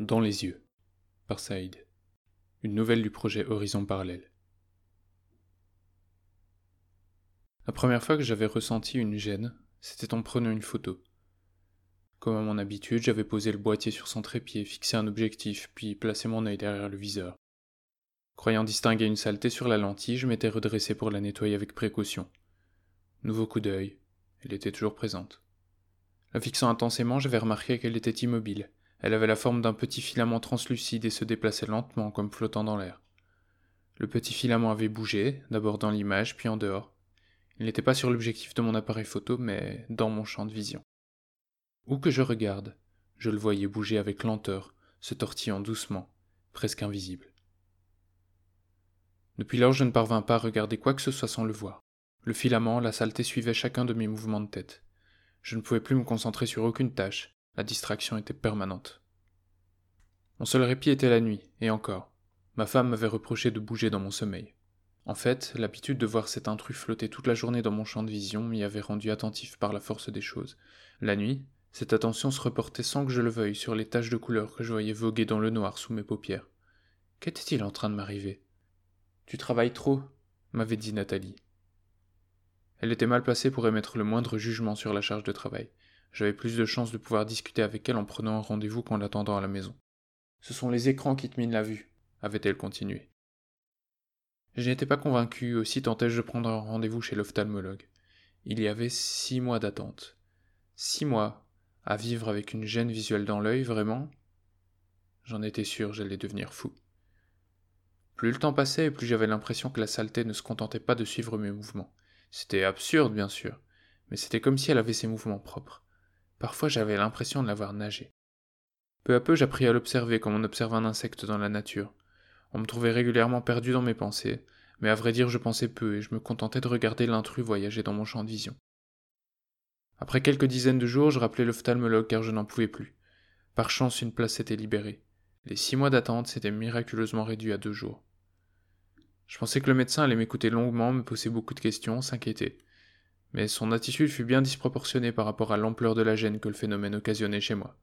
Dans les yeux, par Saïd. Une nouvelle du projet Horizon Parallèle. La première fois que j'avais ressenti une gêne, c'était en prenant une photo. Comme à mon habitude, j'avais posé le boîtier sur son trépied, fixé un objectif, puis placé mon œil derrière le viseur. Croyant distinguer une saleté sur la lentille, je m'étais redressé pour la nettoyer avec précaution. Nouveau coup d'œil, elle était toujours présente. La fixant intensément, j'avais remarqué qu'elle était immobile. Elle avait la forme d'un petit filament translucide et se déplaçait lentement comme flottant dans l'air. Le petit filament avait bougé, d'abord dans l'image, puis en dehors. Il n'était pas sur l'objectif de mon appareil photo, mais dans mon champ de vision. Où que je regarde, je le voyais bouger avec lenteur, se tortillant doucement, presque invisible. Depuis lors, je ne parvins pas à regarder quoi que ce soit sans le voir. Le filament, la saleté suivaient chacun de mes mouvements de tête. Je ne pouvais plus me concentrer sur aucune tâche, la distraction était permanente. Mon seul répit était la nuit, et encore. Ma femme m'avait reproché de bouger dans mon sommeil. En fait, l'habitude de voir cet intrus flotter toute la journée dans mon champ de vision m'y avait rendu attentif par la force des choses. La nuit, cette attention se reportait sans que je le veuille sur les taches de couleur que je voyais voguer dans le noir sous mes paupières. Qu'était-il en train de m'arriver? Tu travailles trop, m'avait dit Nathalie. Elle était mal placée pour émettre le moindre jugement sur la charge de travail. J'avais plus de chances de pouvoir discuter avec elle en prenant un rendez-vous qu'en l'attendant à la maison. Ce sont les écrans qui te minent la vue, avait-elle continué. Je n'étais pas convaincu, aussi tentais-je de prendre un rendez-vous chez l'ophtalmologue. Il y avait six mois d'attente. Six mois à vivre avec une gêne visuelle dans l'œil, vraiment? J'en étais sûr, j'allais devenir fou. Plus le temps passait, plus j'avais l'impression que la saleté ne se contentait pas de suivre mes mouvements. C'était absurde, bien sûr, mais c'était comme si elle avait ses mouvements propres. Parfois j'avais l'impression de l'avoir nagé. Peu à peu j'appris à l'observer comme on observe un insecte dans la nature. On me trouvait régulièrement perdu dans mes pensées, mais à vrai dire je pensais peu et je me contentais de regarder l'intrus voyager dans mon champ de vision. Après quelques dizaines de jours, je rappelais l'ophtalmologue car je n'en pouvais plus. Par chance, une place s'était libérée. Les six mois d'attente s'étaient miraculeusement réduits à deux jours. Je pensais que le médecin allait m'écouter longuement, me poser beaucoup de questions, s'inquiéter. Mais son attitude fut bien disproportionnée par rapport à l'ampleur de la gêne que le phénomène occasionnait chez moi.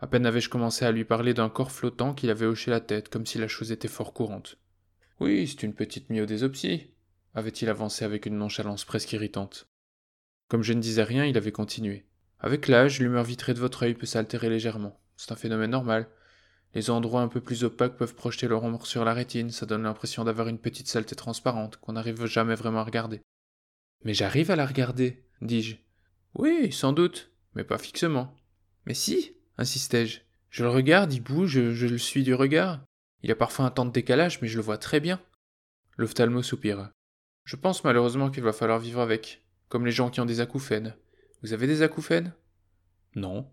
À peine avais-je commencé à lui parler d'un corps flottant qu'il avait hoché la tête, comme si la chose était fort courante. Oui, c'est une petite myodésopsie, avait-il avancé avec une nonchalance presque irritante. Comme je ne disais rien, il avait continué. Avec l'âge, l'humeur vitrée de votre œil peut s'altérer légèrement. C'est un phénomène normal. Les endroits un peu plus opaques peuvent projeter leur ombre sur la rétine, ça donne l'impression d'avoir une petite saleté transparente qu'on n'arrive jamais vraiment à regarder. Mais j'arrive à la regarder, dis-je. Oui, sans doute, mais pas fixement. Mais si, insistai-je. Je le regarde, il bouge, je, le suis du regard. Il a parfois un temps de décalage, mais je le vois très bien. L'ophtalmo soupira. Je pense malheureusement qu'il va falloir vivre avec, comme les gens qui ont des acouphènes. Vous avez des acouphènes? Non.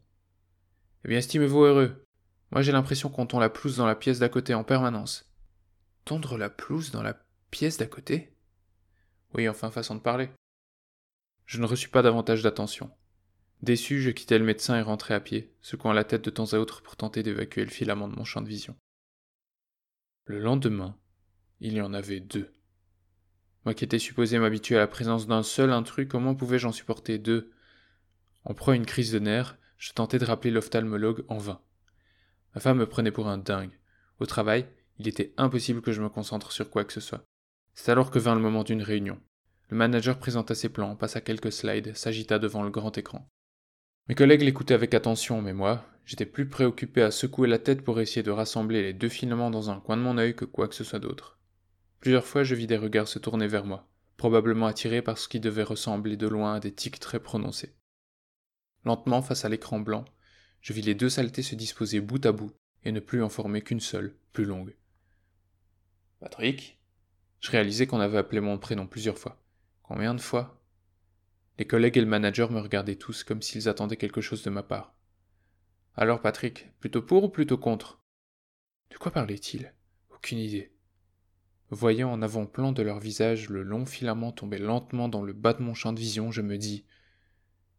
Eh bien, estimez-vous heureux. Moi j'ai l'impression qu'on tond la pelouse dans la pièce d'à côté en permanence. Tondre la pelouse dans la pièce d'à côté? Oui, enfin façon de parler. Je ne reçus pas davantage d'attention. Déçu, je quittai le médecin et rentrai à pied, secouant la tête de temps à autre pour tenter d'évacuer le filament de mon champ de vision. Le lendemain, il y en avait deux. Moi qui étais supposé m'habituer à la présence d'un seul intrus, comment pouvais-je en supporter deux? En proie à une crise de nerfs, je tentai de rappeler l'ophtalmologue en vain. Ma femme me prenait pour un dingue. Au travail, il était impossible que je me concentre sur quoi que ce soit. C'est alors que vint le moment d'une réunion. Le manager présenta ses plans, passa quelques slides, s'agita devant le grand écran. Mes collègues l'écoutaient avec attention, mais moi, j'étais plus préoccupé à secouer la tête pour essayer de rassembler les deux filaments dans un coin de mon œil que quoi que ce soit d'autre. Plusieurs fois, je vis des regards se tourner vers moi, probablement attirés par ce qui devait ressembler de loin à des tics très prononcés. Lentement, face à l'écran blanc, je vis les deux saletés se disposer bout à bout et ne plus en former qu'une seule, plus longue. Patrick? Je réalisais qu'on avait appelé mon prénom plusieurs fois. Combien de fois? Les collègues et le manager me regardaient tous comme s'ils attendaient quelque chose de ma part. Alors Patrick, plutôt pour ou plutôt contre? De quoi parlait-il? Aucune idée. Voyant en avant-plan de leur visage le long filament tomber lentement dans le bas de mon champ de vision, je me dis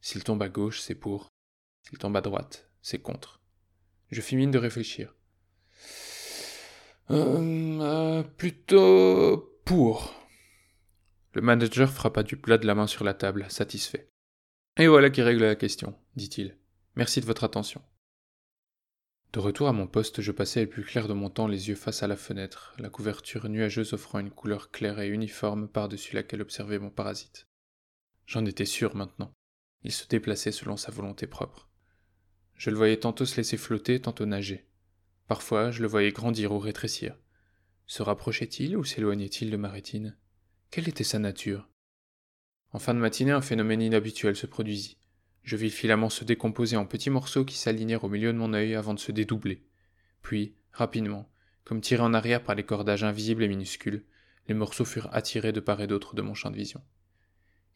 S'il tombe à gauche, c'est pour. S'il tombe à droite, c'est contre. Je fis mine de réfléchir. Euh, euh, plutôt pour. Le manager frappa du plat de la main sur la table, satisfait. Et voilà qui règle la question, dit-il. Merci de votre attention. De retour à mon poste, je passais le plus clair de mon temps les yeux face à la fenêtre, la couverture nuageuse offrant une couleur claire et uniforme par-dessus laquelle observait mon parasite. J'en étais sûr maintenant. Il se déplaçait selon sa volonté propre. Je le voyais tantôt se laisser flotter, tantôt nager. Parfois, je le voyais grandir ou rétrécir. Se rapprochait-il ou s'éloignait-il de ma rétine? Quelle était sa nature? En fin de matinée, un phénomène inhabituel se produisit. Je vis le filament se décomposer en petits morceaux qui s'alignèrent au milieu de mon œil avant de se dédoubler. Puis, rapidement, comme tirés en arrière par les cordages invisibles et minuscules, les morceaux furent attirés de part et d'autre de mon champ de vision.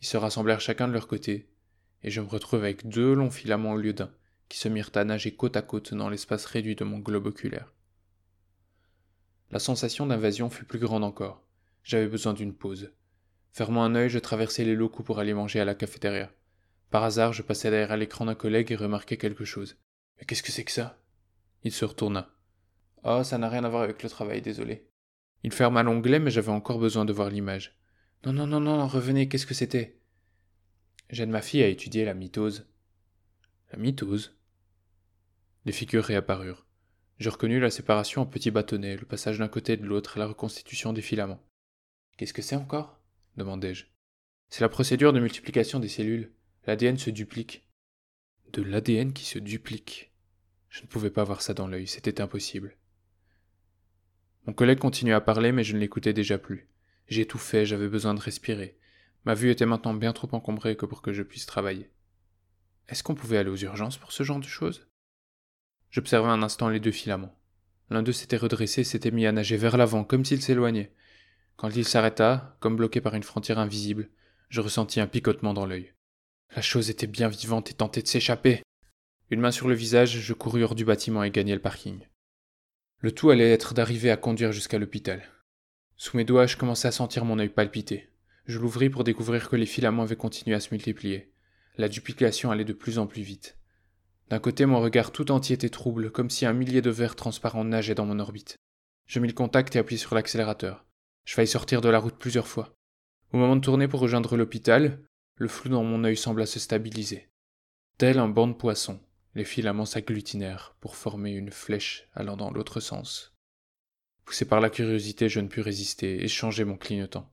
Ils se rassemblèrent chacun de leur côté, et je me retrouvai avec deux longs filaments au lieu d'un, qui se mirent à nager côte à côte dans l'espace réduit de mon globe oculaire. La sensation d'invasion fut plus grande encore. J'avais besoin d'une pause. Fermant un œil, je traversai les locaux pour aller manger à la cafétéria. Par hasard, je passai derrière l'écran d'un collègue et remarquai quelque chose. Mais qu'est-ce que c'est que ça? Il se retourna. Oh, ça n'a rien à voir avec le travail, désolé. Il ferma l'onglet, mais j'avais encore besoin de voir l'image. Non, non, non, non, revenez, qu'est-ce que c'était? J'aide ma fille à étudier la mitose. La mitose? Les figures réapparurent. Je reconnus la séparation en petits bâtonnets, le passage d'un côté et de l'autre, la reconstitution des filaments. Qu'est-ce que c'est encore? demandai-je. C'est la procédure de multiplication des cellules. L'ADN se duplique. De l'ADN qui se duplique. Je ne pouvais pas voir ça dans l'œil, c'était impossible. Mon collègue continuait à parler, mais je ne l'écoutais déjà plus. J'étouffais, j'avais besoin de respirer. Ma vue était maintenant bien trop encombrée que pour que je puisse travailler. Est-ce qu'on pouvait aller aux urgences pour ce genre de choses? J'observai un instant les deux filaments. L'un d'eux s'était redressé et s'était mis à nager vers l'avant, comme s'il s'éloignait. Quand il s'arrêta, comme bloqué par une frontière invisible, je ressentis un picotement dans l'œil. La chose était bien vivante et tentait de s'échapper. Une main sur le visage, je courus hors du bâtiment et gagnai le parking. Le tout allait être d'arriver à conduire jusqu'à l'hôpital. Sous mes doigts, je commençais à sentir mon œil palpiter. Je l'ouvris pour découvrir que les filaments avaient continué à se multiplier. La duplication allait de plus en plus vite. D'un côté, mon regard tout entier était trouble, comme si un millier de verres transparents nageaient dans mon orbite. Je mis le contact et appuyai sur l'accélérateur. Je faillis sortir de la route plusieurs fois. Au moment de tourner pour rejoindre l'hôpital, le flou dans mon œil sembla se stabiliser. Tel un banc de poissons, les filaments s'agglutinèrent pour former une flèche allant dans l'autre sens. Poussé par la curiosité, je ne pus résister et changer mon clignotant.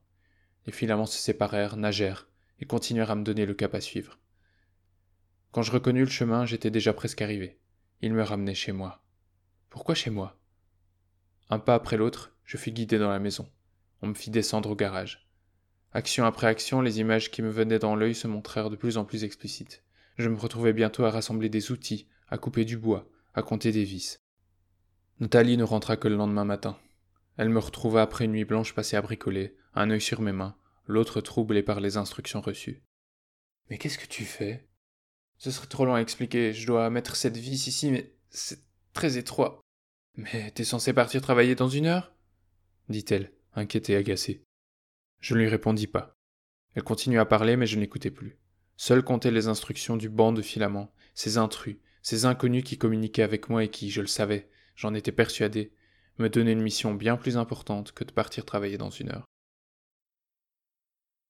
Les filaments se séparèrent, nagèrent, et continuèrent à me donner le cap à suivre. Quand je reconnus le chemin, j'étais déjà presque arrivé. Il me ramenait chez moi. Pourquoi chez moi? Un pas après l'autre, je fus guidé dans la maison. On me fit descendre au garage. Action après action, les images qui me venaient dans l'œil se montrèrent de plus en plus explicites. Je me retrouvais bientôt à rassembler des outils, à couper du bois, à compter des vis. Nathalie ne rentra que le lendemain matin. Elle me retrouva après une nuit blanche passée à bricoler, un œil sur mes mains, l'autre troublé par les instructions reçues. Mais qu'est-ce que tu fais? Ce serait trop long à expliquer, je dois mettre cette vis ici, mais c'est très étroit. Mais t'es censé partir travailler dans une heure? dit-elle, inquiète et agacée. Je ne lui répondis pas. Elle continuait à parler, mais je n'écoutais plus. Seul comptaient les instructions du banc de filaments, ces intrus, ces inconnus qui communiquaient avec moi et qui, je le savais, j'en étais persuadé, me donnaient une mission bien plus importante que de partir travailler dans une heure.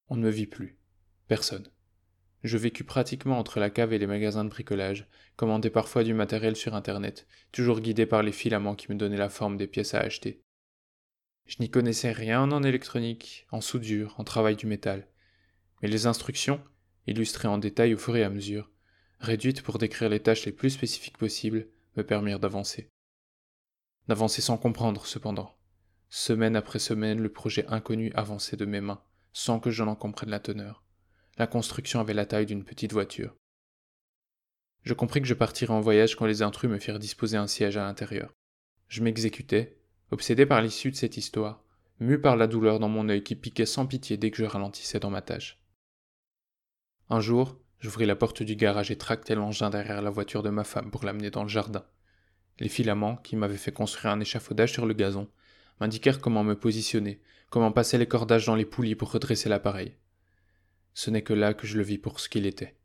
On ne me vit plus. Personne. Je vécus pratiquement entre la cave et les magasins de bricolage, commandais parfois du matériel sur Internet, toujours guidé par les filaments qui me donnaient la forme des pièces à acheter. Je n'y connaissais rien en électronique, en soudure, en travail du métal. Mais les instructions, illustrées en détail au fur et à mesure, réduites pour décrire les tâches les plus spécifiques possibles, me permirent d'avancer. D'avancer sans comprendre, cependant. Semaine après semaine, le projet inconnu avançait de mes mains, sans que je n'en comprenne la teneur. La construction avait la taille d'une petite voiture. Je compris que je partirais en voyage quand les intrus me firent disposer un siège à l'intérieur. Je m'exécutais, obsédé par l'issue de cette histoire, mu par la douleur dans mon œil qui piquait sans pitié dès que je ralentissais dans ma tâche. Un jour, j'ouvris la porte du garage et tractai l'engin derrière la voiture de ma femme pour l'amener dans le jardin. Les filaments, qui m'avaient fait construire un échafaudage sur le gazon, m'indiquèrent comment me positionner, comment passer les cordages dans les poulies pour redresser l'appareil. Ce n'est que là que je le vis pour ce qu'il était.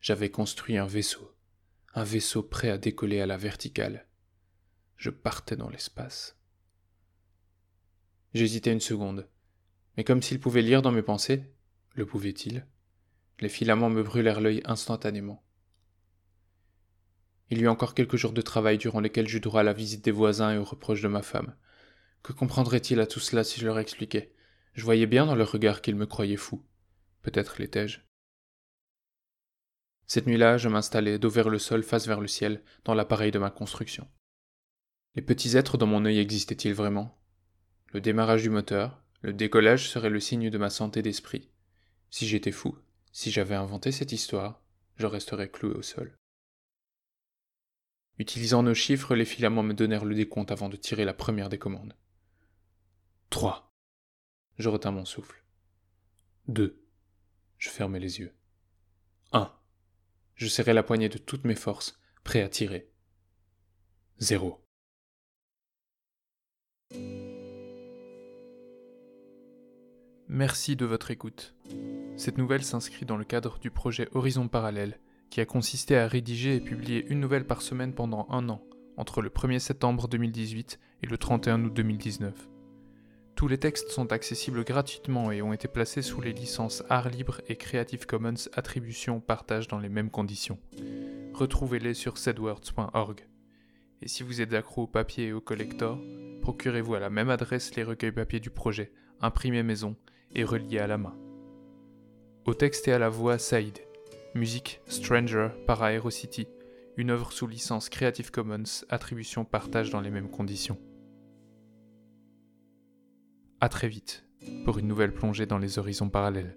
J'avais construit un vaisseau, un vaisseau prêt à décoller à la verticale. Je partais dans l'espace. J'hésitais une seconde. Mais comme s'il pouvait lire dans mes pensées, le pouvait-il? Les filaments me brûlèrent l'œil instantanément. Il y eut encore quelques jours de travail durant lesquels j'eus droit à la visite des voisins et aux reproches de ma femme. Que comprendraient-ils à tout cela si je leur expliquais? Je voyais bien dans leur regard qu'ils me croyaient fou. Peut-être l'étais-je. Cette nuit-là, je m'installai, dos vers le sol, face vers le ciel, dans l'appareil de ma construction. Les petits êtres dans mon œil existaient-ils vraiment? Le démarrage du moteur, le décollage serait le signe de ma santé d'esprit. Si j'étais fou, si j'avais inventé cette histoire, je resterais cloué au sol. Utilisant nos chiffres, les filaments me donnèrent le décompte avant de tirer la première des commandes. 3. Je retins mon souffle. 2. Je fermai les yeux. 1. Je serrai la poignée de toutes mes forces, prêt à tirer. 0. Merci de votre écoute. Cette nouvelle s'inscrit dans le cadre du projet Horizon Parallèle, qui a consisté à rédiger et publier une nouvelle par semaine pendant un an, entre le 1er septembre 2018 et le 31 août 2019. Tous les textes sont accessibles gratuitement et ont été placés sous les licences Art Libre et Creative Commons Attribution Partage dans les mêmes conditions. Retrouvez-les sur sedwords.org. Et si vous êtes accro au papier et au collector, procurez-vous à la même adresse les recueils papier du projet, imprimés maison et reliés à la main. Au texte et à la voix, Saïd. Musique Stranger par Aerocity, une œuvre sous licence Creative Commons, attribution partage dans les mêmes conditions. A très vite pour une nouvelle plongée dans les horizons parallèles.